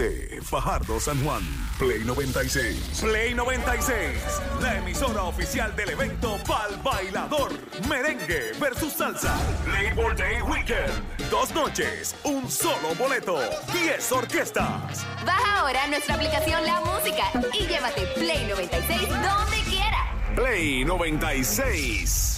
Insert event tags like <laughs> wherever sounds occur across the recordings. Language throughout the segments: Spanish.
XD, Fajardo San Juan, Play 96. Play 96, la emisora oficial del evento Pal Bailador, Merengue versus Salsa, Labor Day Weekend. Dos noches, un solo boleto, 10 orquestas. Baja ahora nuestra aplicación La Música y llévate Play 96 donde quiera. Play 96.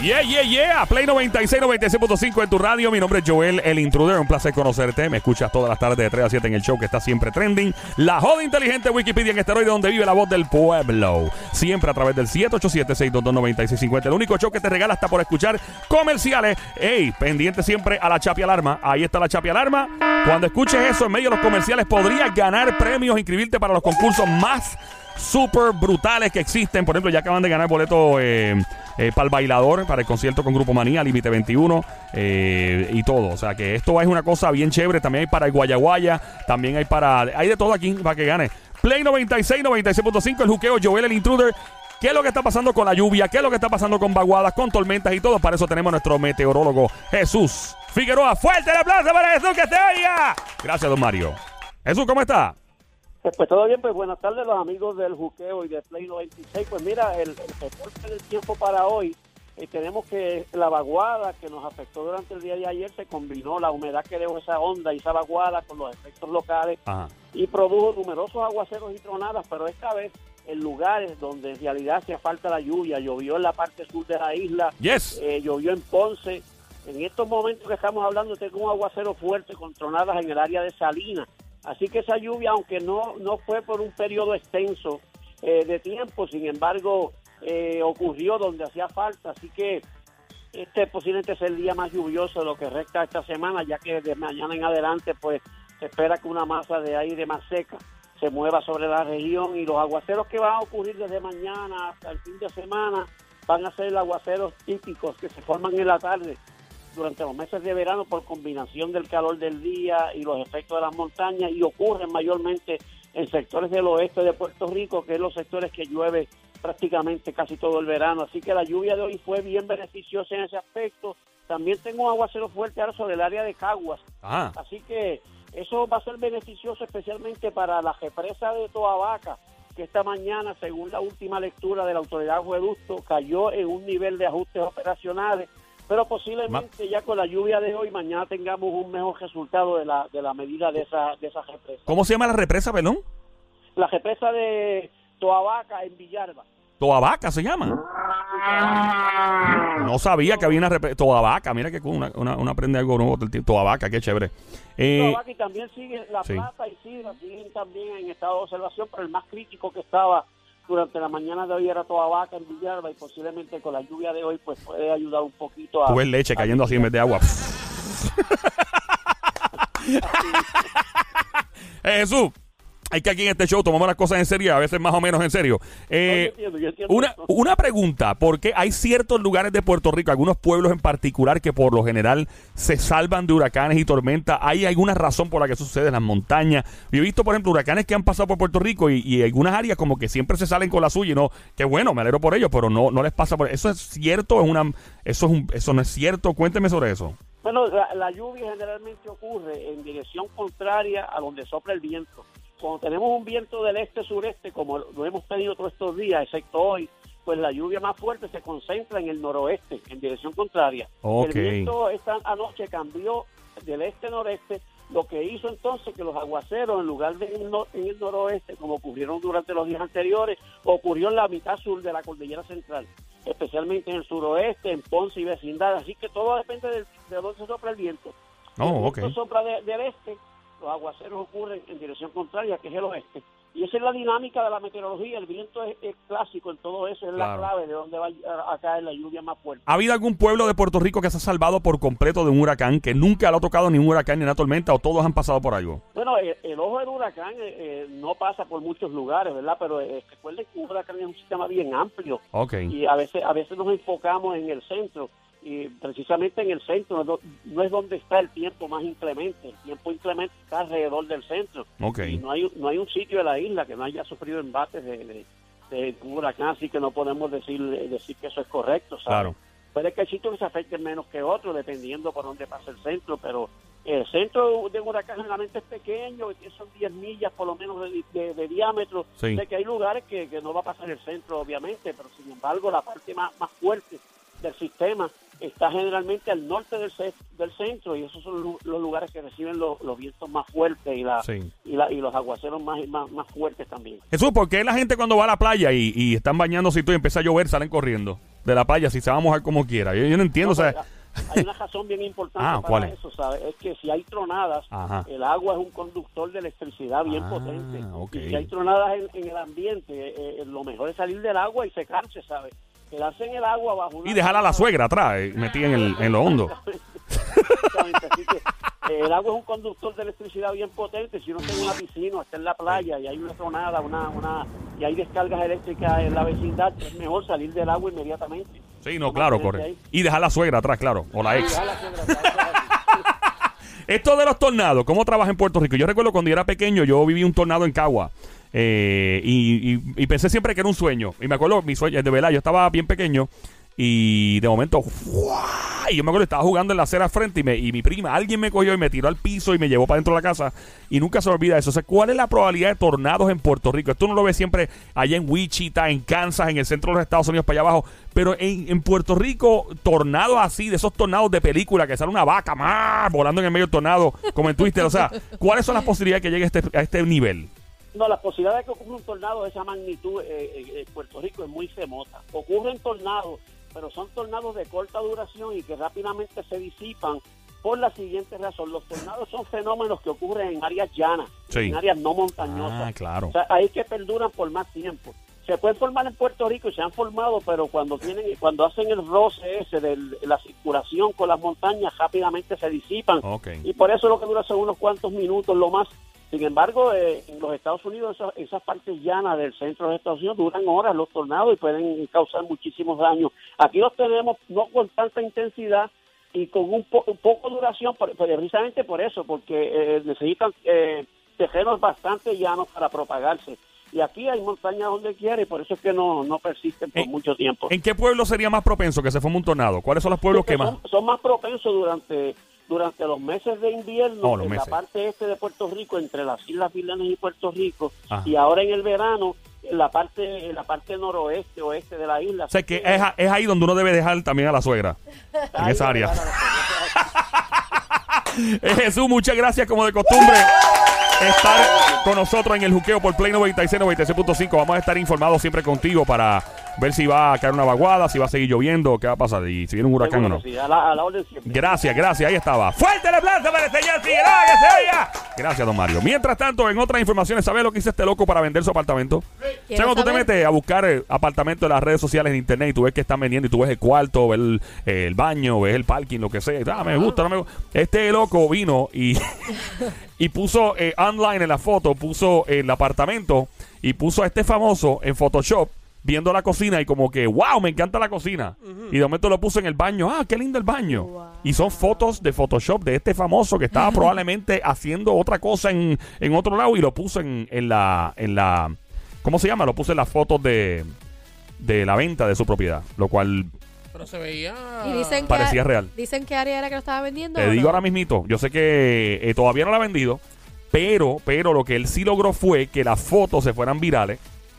Yeah, yeah, yeah. Play 96, 96.5 en tu radio. Mi nombre es Joel, el intruder. Un placer conocerte. Me escuchas todas las tardes de 3 a 7 en el show que está siempre trending. La joda inteligente Wikipedia en esteroide donde vive la voz del pueblo. Siempre a través del 787-622-9650. El único show que te regala hasta por escuchar comerciales. Ey, pendiente siempre a la chapi alarma. Ahí está la chapi alarma. Cuando escuches eso en medio de los comerciales podrías ganar premios, inscribirte para los concursos más super brutales que existen. Por ejemplo, ya acaban de ganar boleto eh, eh, para el bailador, para el concierto con Grupo Manía, Límite 21 eh, y todo. O sea que esto es una cosa bien chévere. También hay para el Guayaguaya, también hay para. Hay de todo aquí para que gane. Play 96, 96.5, el juqueo, Joel el Intruder. ¿Qué es lo que está pasando con la lluvia? ¿Qué es lo que está pasando con vaguadas, con tormentas y todo? Para eso tenemos a nuestro meteorólogo Jesús Figueroa. Fuerte el aplauso para Jesús que te oiga. Gracias, don Mario. Jesús, ¿cómo está? Pues, pues todo bien, pues buenas tardes los amigos del Juqueo y de Play 96. Pues mira, el, el reporte del tiempo para hoy, eh, tenemos que la vaguada que nos afectó durante el día de ayer se combinó la humedad que dejó esa onda y esa vaguada con los efectos locales Ajá. y produjo numerosos aguaceros y tronadas, pero esta vez en lugares donde en realidad hacía falta la lluvia, llovió en la parte sur de la isla, Yes. eh, llovió en Ponce. En estos momentos que estamos hablando, tengo un aguacero fuerte con tronadas en el área de Salinas. Así que esa lluvia, aunque no, no fue por un periodo extenso eh, de tiempo, sin embargo, eh, ocurrió donde hacía falta. Así que este posiblemente es el día más lluvioso de lo que resta esta semana, ya que de mañana en adelante, pues se espera que una masa de aire más seca se mueva sobre la región y los aguaceros que van a ocurrir desde mañana hasta el fin de semana van a ser aguaceros típicos que se forman en la tarde durante los meses de verano por combinación del calor del día y los efectos de las montañas y ocurren mayormente en sectores del oeste de Puerto Rico, que es los sectores que llueve prácticamente casi todo el verano. Así que la lluvia de hoy fue bien beneficiosa en ese aspecto. También tengo aguacero fuerte ahora sobre el área de Caguas. Ajá. Así que eso va a ser beneficioso especialmente para la represa de Toabaca, que esta mañana, según la última lectura de la autoridad de acueducto, cayó en un nivel de ajustes operacionales, pero posiblemente ya con la lluvia de hoy, mañana tengamos un mejor resultado de la, de la medida de esa, de esa represa. ¿Cómo se llama la represa, perdón? La represa de Toabaca en Villalba. Toabaca se llama. No sabía que había una represa. Toabaca, mira que una, una, una aprende algo nuevo. del tipo. Toabaca, qué chévere. Eh, Toabaca y también sigue La sí. Plata y Sidra siguen también en estado de observación, pero el más crítico que estaba durante la mañana de hoy era Toabaca en Villalba y posiblemente con la lluvia de hoy pues puede ayudar un poquito a... tú ves leche cayendo así en vez de agua. <laughs> Jesús, hay que aquí en este show tomamos las cosas en serio, a veces más o menos en serio. Eh, No, yo entiendo, yo entiendo una, una pregunta, porque hay ciertos lugares de Puerto Rico, algunos pueblos en particular que por lo general se salvan de huracanes y tormentas. ¿Hay alguna razón por la que eso sucede en las montañas? Yo he visto, por ejemplo, huracanes que han pasado por Puerto Rico y, y algunas áreas como que siempre se salen con la suya y no, qué bueno, me alegro por ellos, pero no, no les pasa por eso. ¿Es cierto? ¿Es una, eso, es un, ¿Eso no es cierto? Cuénteme sobre eso. Bueno, la, la lluvia generalmente ocurre en dirección contraria a donde sopla el viento. Cuando tenemos un viento del este-sureste, como lo hemos tenido todos estos días, excepto hoy, pues la lluvia más fuerte se concentra en el noroeste, en dirección contraria. El viento esta anoche cambió del este-noreste, lo que hizo entonces que los aguaceros, en lugar de en, el noroeste, como ocurrieron durante los días anteriores, ocurrió en la mitad sur de la cordillera central, especialmente en el suroeste, en Ponce y vecindad. Así que todo depende del- de dónde sopla el viento. Oh, Si el ok. viento sopla de- del este, los aguaceros ocurren en dirección contraria, que es el oeste. Y esa es la dinámica de la meteorología. El viento es, es clásico en todo eso, es Claro. la clave de dónde va a, a caer la lluvia más fuerte. ¿Ha habido algún pueblo de Puerto Rico que se ha salvado por completo de un huracán, que nunca lo ha tocado ni un huracán ni una tormenta, o todos han pasado por algo? Bueno, el, el ojo del huracán eh, eh, no pasa por muchos lugares, ¿verdad? Pero eh, recuerden que un huracán es un sistema bien amplio y a veces a veces nos enfocamos en el centro y precisamente en el centro no, es donde está el tiempo más inclemente. El tiempo inclemente está alrededor del centro. Y no hay, no hay un sitio de la isla que no haya sufrido embates de, de, huracán, así que no podemos decir, decir que eso es correcto. ¿sabes? Claro. Puede que hay sitios que se afecten menos que otros, dependiendo por dónde pasa el centro, pero El centro de un huracán generalmente es pequeño, que son 10 millas por lo menos de, de- de diámetro. Sí. Sé que hay lugares que, que no va a pasar el centro, obviamente, pero sin embargo la parte más, más fuerte del sistema está generalmente al norte del, ce- del centro y esos son lu- los lugares que reciben los, los vientos más fuertes y, la, Sí. y, la, y los aguaceros más, más, más fuertes también. Jesús, ¿por qué la gente cuando va a la playa y, y están bañándose y todo y empieza a llover salen corriendo de la playa si se va a mojar como quiera? Yo, yo no entiendo, o sea, No, pero hay una razón bien importante <laughs> Ah, para eso, ¿sabes? Es que si hay tronadas, Ajá. el agua es un conductor de electricidad bien Ah, potente. Y si hay tronadas en, en el ambiente, eh, eh, lo mejor es salir del agua y secarse, ¿sabes? Quedarse en el agua bajo una... y dejar a la suegra atrás, eh, metida en, el, en lo hondo. Exactamente, así que eh, el agua es un conductor de electricidad bien potente. Si uno está en una piscina está en la playa y hay una tronada una, una, y hay descargas eléctricas en la vecindad, es mejor salir del agua inmediatamente. Sí, no, claro, corre. Y dejar a la suegra atrás, claro, o la ex. <laughs> Esto de los tornados, ¿cómo trabaja en Puerto Rico? Yo recuerdo cuando yo era pequeño, yo viví un tornado en Cagua. Eh, y, y- y pensé siempre que era un sueño. Y me acuerdo, mi sueño, de verdad, yo estaba bien pequeño. Y de momento, y yo me acuerdo, estaba jugando en la acera frente y, me- y mi prima, alguien me cogió y me tiró al piso y me llevó para dentro de la casa. Y nunca se olvida eso. O sea, ¿cuál es la probabilidad de tornados en Puerto Rico? Esto uno lo ve siempre allá en Wichita, en Kansas, en el centro de los Estados Unidos, para allá abajo. Pero en, Puerto Rico, tornados así, de esos tornados de película, que sale una vaca más volando en el medio del tornado, como en Twister. O sea, ¿cuáles son las posibilidades de que llegue a este, a este nivel? No, la posibilidad de que ocurra un tornado de esa magnitud eh, eh, en Puerto Rico es muy remota. Ocurren tornados, pero son tornados de corta duración y que rápidamente se disipan por la siguiente razón. Los tornados son fenómenos que ocurren en áreas llanas, Sí. en áreas no montañosas. Ah, claro. O sea, ahí que perduran por más tiempo. Se pueden formar en Puerto Rico y se han formado, pero cuando tienen, cuando hacen el roce ese de la circulación con las montañas, rápidamente se disipan. Ok. Y por eso lo que dura son unos cuantos minutos, lo más. Sin embargo, eh, en los Estados Unidos, esas, esas partes llanas del centro de Estados Unidos duran horas los tornados y pueden causar muchísimos daños. Aquí los tenemos no con tanta intensidad y con un, po- un poco duración, por- precisamente por eso, porque eh, necesitan eh, terrenos bastante llanos para propagarse. Y aquí hay montañas donde quiera y por eso es que no, no persisten por Eh, mucho tiempo. ¿En qué pueblo sería más propenso que se forme un tornado? ¿Cuáles son los pueblos que más? son, son más propensos durante durante los meses de invierno Oh, en meses. la parte este de Puerto Rico entre las Islas Vírgenes y Puerto Rico Ajá. y ahora en el verano en la parte en la parte noroeste oeste de la isla O sea, que es, es ahí donde uno debe dejar también a la suegra. En Ahí esa área. <laughs> Eh, Jesús, muchas gracias como de costumbre estar con nosotros en el juqueo por Play 96, 96.5. Vamos a estar informados siempre contigo para ver si va a caer una vaguada, si va a seguir lloviendo, qué va a pasar y si viene un huracán o no. Sí, a la, a la orden siempre. Gracias, gracias, ahí estaba. Fuerte el aplauso para el señor Figueroa, que se oiga. Gracias, don Mario. Mientras tanto, en otras informaciones, ¿sabes lo que hizo este loco para vender su apartamento? ¿Sabes Quiero cuando tú te metes a buscar eh, apartamentos en las redes sociales en internet y tú ves que están vendiendo y tú ves el cuarto, ves el, eh, el baño, ves el parking, lo que sea? Ah, me gusta, no me gusta. Este loco vino y, <laughs> y puso eh, online en la foto, puso el apartamento y puso a este famoso en Photoshop viendo la cocina y como que, wow, me encanta la cocina. Y de momento lo puso en el baño, ah, qué lindo el baño. Wow. Y son fotos de Photoshop de este famoso que estaba <laughs> probablemente haciendo otra cosa en, en otro lado y lo puso en, en la, en la, ¿cómo se llama? Lo puso en las fotos de, de la venta de su propiedad, lo cual Pero se veía. Y dicen que, parecía real. Dicen que área era que lo estaba vendiendo. Te ¿o digo no? ahora mismito, yo sé que eh, todavía no la ha vendido, pero, pero lo que él sí logró fue que las fotos se fueran virales,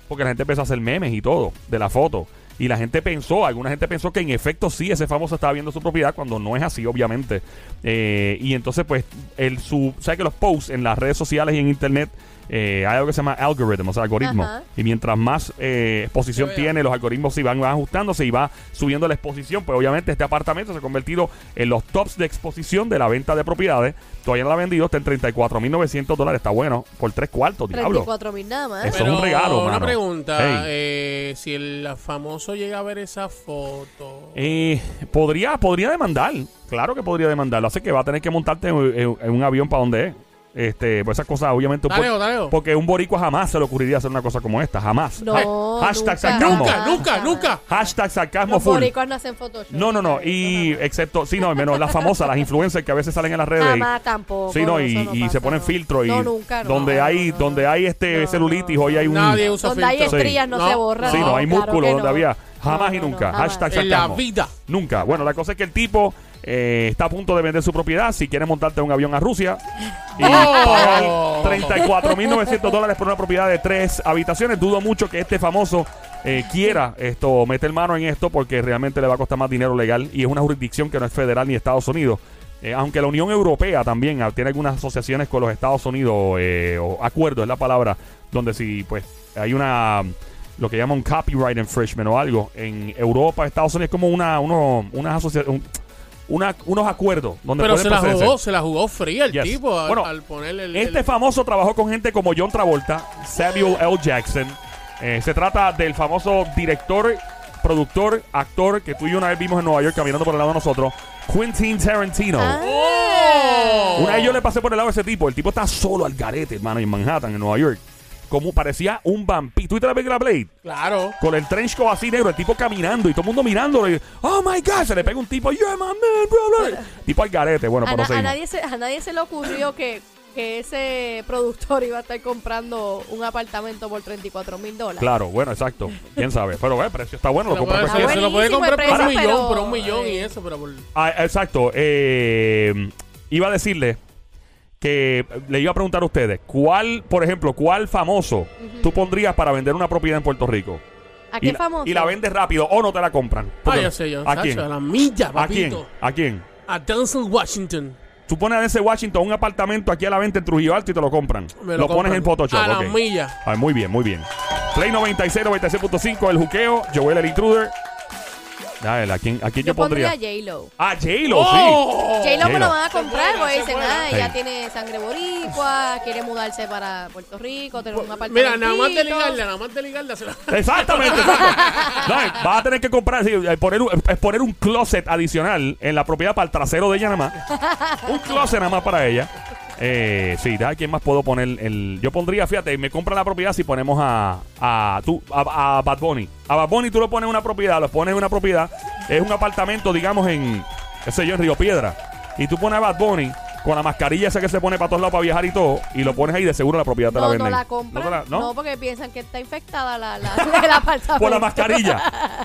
porque la gente empezó a hacer memes y todo de la foto. Y la gente pensó, alguna gente pensó que en efecto sí, ese famoso estaba viendo su propiedad, cuando no es así, obviamente. Eh, y entonces, pues, el, su, ¿sabes que los posts en las redes sociales y en internet eh, hay algo que se llama algoritmo, o sea, algoritmo. Ajá. Y mientras más eh, exposición Se tiene, los algoritmos sí van, van ajustándose y va subiendo la exposición. Pues obviamente este apartamento se ha convertido en los tops de exposición de la venta de propiedades. Todavía no la ha vendido, está en 34.900 dólares. Está bueno, por tres cuartos, diablo. 34 mil nada más. Eso es Pero un regalo, Una mano. pregunta: Hey. eh, si el famoso llega a ver esa foto. Eh, podría, podría demandar. Claro que podría demandarlo. Así que va a tener que montarte en, en- en un avión para donde es. Este, pues esas cosas, obviamente. un Dale, po- dale. Porque un boricua jamás se le ocurriría hacer una cosa como esta. Jamás. No, Ha- hashtag nunca. sarcasmo. Nunca, nunca, nunca. Hashtag sarcasmo Los full. boricuas no hacen Photoshop. No, no, no. Y excepto, sí, no, menos las famosas, las influencers que a veces salen en las redes. y- Jamás tampoco. Sí, no, y, eso no y pasa, se ponen no. filtros y No, nunca, no. donde No, hay no, no. donde hay este No, celulitis, hoy hay un Nadie usa Donde hay filtro. estrías no, Sí. se borran. Sí, no, hay claro músculo donde no. había jamás No, y nunca. Hashtag En la sarcasmo. vida. Nunca. Bueno, la cosa es que el tipo eh, está a punto de vender su propiedad. Si quiere montarte un avión a Rusia y Oh. pagar 34.900 dólares por una propiedad de tres habitaciones, dudo mucho que este famoso eh, quiera esto meter mano en esto porque realmente le va a costar más dinero legal y es una jurisdicción que no es federal ni Estados Unidos. Eh, aunque la Unión Europea también ah, tiene algunas asociaciones con los Estados Unidos o acuerdos es la palabra donde si pues hay una lo que llaman un copyright infringement o algo en Europa Estados Unidos es como una uno, unas asociaciones una, unos acuerdos donde Pero se la jugó, se la jugó fría el Yes. tipo al, Bueno, al ponerle el. Este el- famoso trabajó con gente como John Travolta, Samuel L. Jackson. Eh, se trata del famoso director, productor, actor que tú y yo una vez vimos en Nueva York caminando por el lado de nosotros, Quentin Tarantino. Ah. ¡Oh! Una vez yo le pasé por el lado de ese tipo. El tipo está solo al garete, hermano, en Manhattan, en Nueva York. Como parecía un vampiro. ¿Tú viste la película Blade? Claro. Con el trench coat así negro, el tipo caminando y todo el mundo mirándolo. Y, oh my God, se le pega un tipo, you're my man, bro, bro". <laughs> Tipo al garete. Bueno, A, pero na- a nadie se, a nadie se le ocurrió que, que ese productor iba a estar comprando un apartamento por 34 mil dólares. Claro, bueno, exacto. Quién sabe. Pero el precio está bueno. Se Lo lo compré puede, a precio- se lo puede comprar el por un precio, millón, pero- por un millón y eso, pero por. Ah, exacto. Eh, iba a decirle que le iba a preguntar a ustedes, ¿cuál, por ejemplo, cuál famoso tú pondrías para vender una propiedad en Puerto Rico? ¿A y qué la, famoso? Y la vendes rápido o no te la compran. Ah, sé, yo. ¿A quién? A la milla, ¿A quién? papito. ¿A quién? A Denzel Washington. Tú pones a ese Washington un apartamento aquí a la venta en Trujillo Alto y te lo compran. Me lo lo pones en Photoshop. A la milla. Ay, muy bien, muy bien. Play 96, 96.5, el juqueo, Joel el intruder. Dale, ¿a quién, a quién yo, Yo pondría pondría? a J-Lo. Ah, J-Lo, sí. ¡Oh! J-Lo me lo van a comprar porque dicen, ah, ella Sí. tiene sangre boricua, quiere mudarse para Puerto Rico, tener un apartamento. Mira, nada más de ligarla, nada más de ligarla se la. Exactamente, exacto. <laughs> No, eh, vas a tener que comprar, sí, eh, poner, un, eh, poner un closet adicional en la propiedad para el trasero de ella nada más. Un closet nada más para ella. Eh, sí, ¿a quién más puedo poner? El, yo pondría, fíjate, me compra la propiedad si ponemos a, a, tú, a, Bad Bunny. A Bad Bunny tú lo pones una propiedad, lo pones en una propiedad. Es un apartamento, digamos, en, qué sé yo, en Río Piedra. Y tú pones a Bad Bunny con la mascarilla esa que se pone para todos lados para viajar y todo. Y lo pones ahí, de seguro la propiedad te la No, venden. no la compran. ¿No te la- no? no? porque piensan que está infectada la, la, <laughs> el apartamento. por la mascarilla.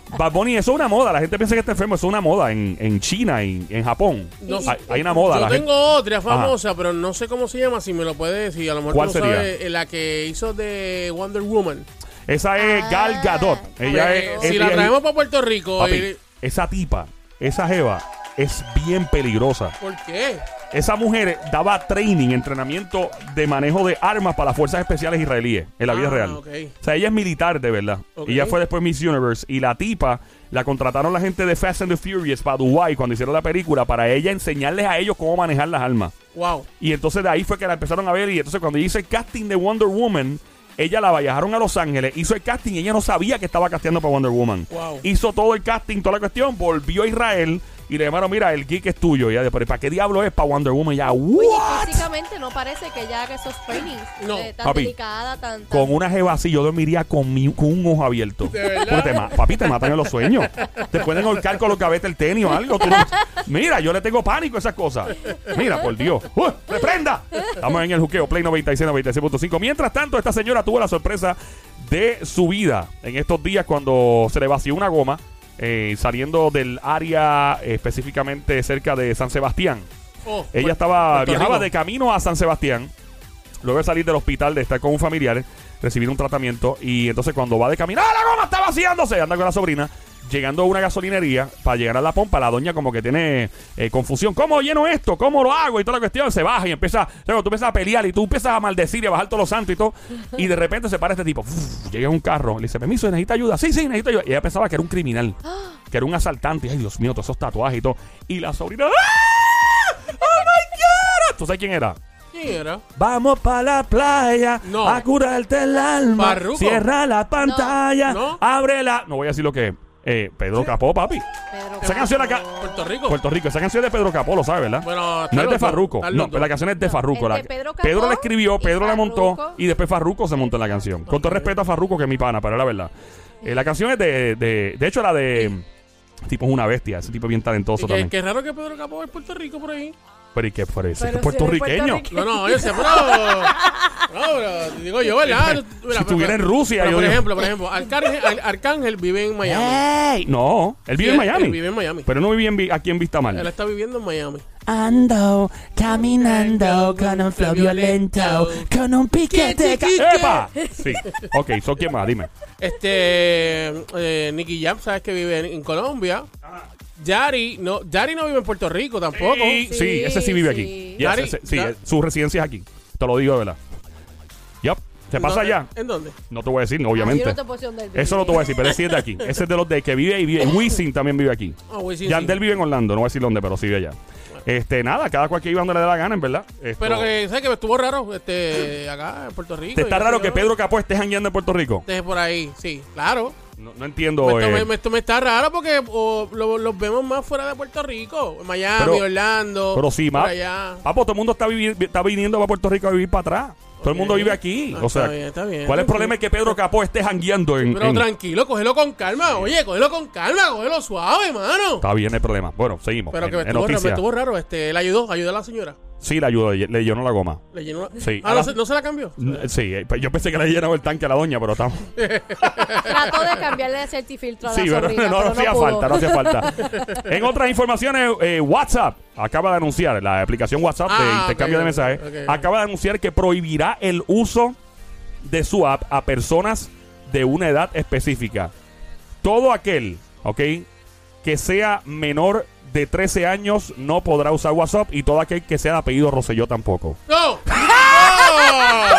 <laughs> Bad Bunny, eso es una moda. La gente piensa que está enfermo. Eso es una moda en, en China y en Japón. No hay, hay una moda. Yo la tengo gente- otra famosa, pero no sé cómo se llama. Si me lo puede decir, a lo mejor ¿Cuál tú lo sería? sabes, eh, la que hizo de Wonder Woman. Esa es Ah, Gal Gadot. Ella Eh, es, si es- la ella- traemos para Puerto Rico, Papi, eh, esa tipa, esa jeva, es bien peligrosa. ¿por qué? Esa mujer daba training, entrenamiento de manejo de armas para las fuerzas especiales israelíes en la vida Ah, real. ok. O sea, ella es militar de verdad. Ok. Y ella fue después Miss Universe. Y la tipa la contrataron la gente de Fast and the Furious para Dubai cuando hicieron la película para ella enseñarles a ellos cómo manejar las armas. Wow. Y entonces de ahí fue que la empezaron a ver. Y entonces cuando hice el casting de Wonder Woman, ella la viajaron a Los Ángeles, hizo el casting y ella no sabía que estaba casteando para Wonder Woman. Wow. Hizo todo el casting, toda la cuestión, volvió a Israel y le llamaron, mira, el geek es tuyo. Y ella, pero ¿para qué diablo es para Wonder Woman? Y ya, ¿what? físicamente no parece que ella haga esos trainings. No. eh, tan Papi, delicada, tan... tan- Con una jeva así yo dormiría con, mi- con un ojo abierto. ¿De verdad? Porque te ma- papi, te matan en los sueños. Te pueden ahorcar con los gavetes el tenis o algo. Tú no- Mira, yo le tengo pánico a esas cosas. Mira, por Dios. ¡Uh! ¡Reprenda! Estamos en el juqueo Play 96, 96.5. Mientras tanto, esta señora tuvo la sorpresa de su vida en estos días cuando se le vació una goma eh, saliendo del área específicamente cerca de San Sebastián. Oh, Ella estaba Puerto viajaba Rico. de camino a San Sebastián, luego de salir del hospital, de estar con un familiar, recibir un tratamiento, y entonces cuando va de camino, ¡ah, la goma está vaciándose! Anda con la sobrina, llegando a una gasolinería, para llegar a la pompa, la doña como que tiene eh, confusión. ¿Cómo lleno esto? ¿Cómo lo hago? Y toda la cuestión, se baja y empieza, luego tú empiezas a pelear y tú empiezas a maldecir y a bajar todos los santos y todo, y de repente se para este tipo, llega un carro, le dice, permiso, necesita ayuda. Sí, sí, necesito ayuda. Y ella pensaba que era un criminal, que era un asaltante, ay Dios mío, todos esos tatuajes y todo. Y la sobrina, ¡ah! ¡Oh my God! ¿Tú sabes quién era? ¿Quién era? Vamos para la playa No. a curarte el alma. Farruko. Cierra la pantalla, No. ábrela. No voy a decir lo que es. Eh, Pedro Capó, papi. Pedro Esa canción acá-. Puerto Rico. Puerto Rico. Esa canción es de Pedro Capó, lo sabes, ¿verdad? Bueno, no es de Farruco. No, pero la canción es de No, Farruco. La- Pedro la escribió, Pedro la montó Farruko. y después Farruco se montó en la canción. Con todo respeto a Farruco, que es mi pana, pero es la verdad. Eh, la canción es de, de. De hecho, la de. Tipo es una bestia. Ese tipo es bien Y talentoso que- también. Qué raro que Pedro Capó es Puerto Rico por ahí. Pero ¿y qué por eso? Pero ¿Es si eres puertorriqueño? No, no, yo sé, pero. No, pero digo yo, ¿verdad? Mira, si pero- estuviera en Rusia, pero yo por digo- ejemplo, por ejemplo, Arcángel, Ar- Arcángel vive en Miami. ¡Ey! No, él vive Sí, en él- Miami. él vive en Miami. Pero no vive en Vi- aquí en Vistamar. Él está viviendo en Miami. Ando caminando con un flow violento, con un piquete. ca- ¡Epa! <laughs> Sí. Ok, ¿so quién más? Dime. Este. Eh, Nicky Jam, sabes que vive en, en Colombia. Yari no, Yari no vive en Puerto Rico tampoco. Sí, sí, Sí, ese sí vive sí. aquí. Yes, ese- sí, Da- su residencia es aquí. Te lo digo de verdad. Yup. ¿Se ¿En pasa dónde? allá? ¿En dónde? No te voy a decir, Ah, yo obviamente. no te. Eso no te voy a decir, pero ese sí es de aquí. Ese es de los de que vive y vive. Wisin también vive aquí. Wisin, Yandel sí. vive en Orlando, no voy a decir dónde, pero sí vive allá. Este, nada, cada cual que viva donde le dé la gana, en verdad. Esto- Pero que, ¿sabes que me estuvo raro? Este, acá en Puerto Rico. ¿Te está raro que. Pedro Capó esté jangueando en Puerto Rico? Esté por ahí, sí, claro. No, no entiendo. esto, eh, me, me- esto me está raro porque lo- los vemos más fuera de Puerto Rico. En Miami, Pero- Orlando. Pero sí, por allá. Papo, todo el mundo está, vivi- está viniendo a Puerto Rico a vivir para atrás. Todo el mundo vive aquí. Ah, o sea, está bien, está bien. ¿cuál es el problema? Es que Pedro Capó esté jangueando en. Pero en- tranquilo, cógelo con calma. Oye, cógelo con calma, cógelo suave, mano. Está bien el problema. Bueno, seguimos. Pero que me en estuvo, raro, me noticias. estuvo raro. Este, le ayudó, ayudó a la señora. Sí, la ayudó, le llenó la goma. Le llenó. Sí. Ah, A ¿no, la- se, ¿no se la cambió? N- Sí, eh, pues yo pensé que le llenaba el tanque a la doña, pero estamos. <laughs> Trató de cambiarle el certifiltro a la Sí, pero no, hacía pudo. falta, no hacía falta. <laughs> en otras informaciones, eh, WhatsApp acaba de anunciar, la aplicación WhatsApp de Ah, intercambio de mensajes, acaba de anunciar que prohibirá el uso de su app a personas de una edad específica. Todo aquel, ¿ok? Que sea menor de 13 años no podrá usar WhatsApp y todo aquel que sea de apellido Rosselló tampoco. ¡No! <laughs>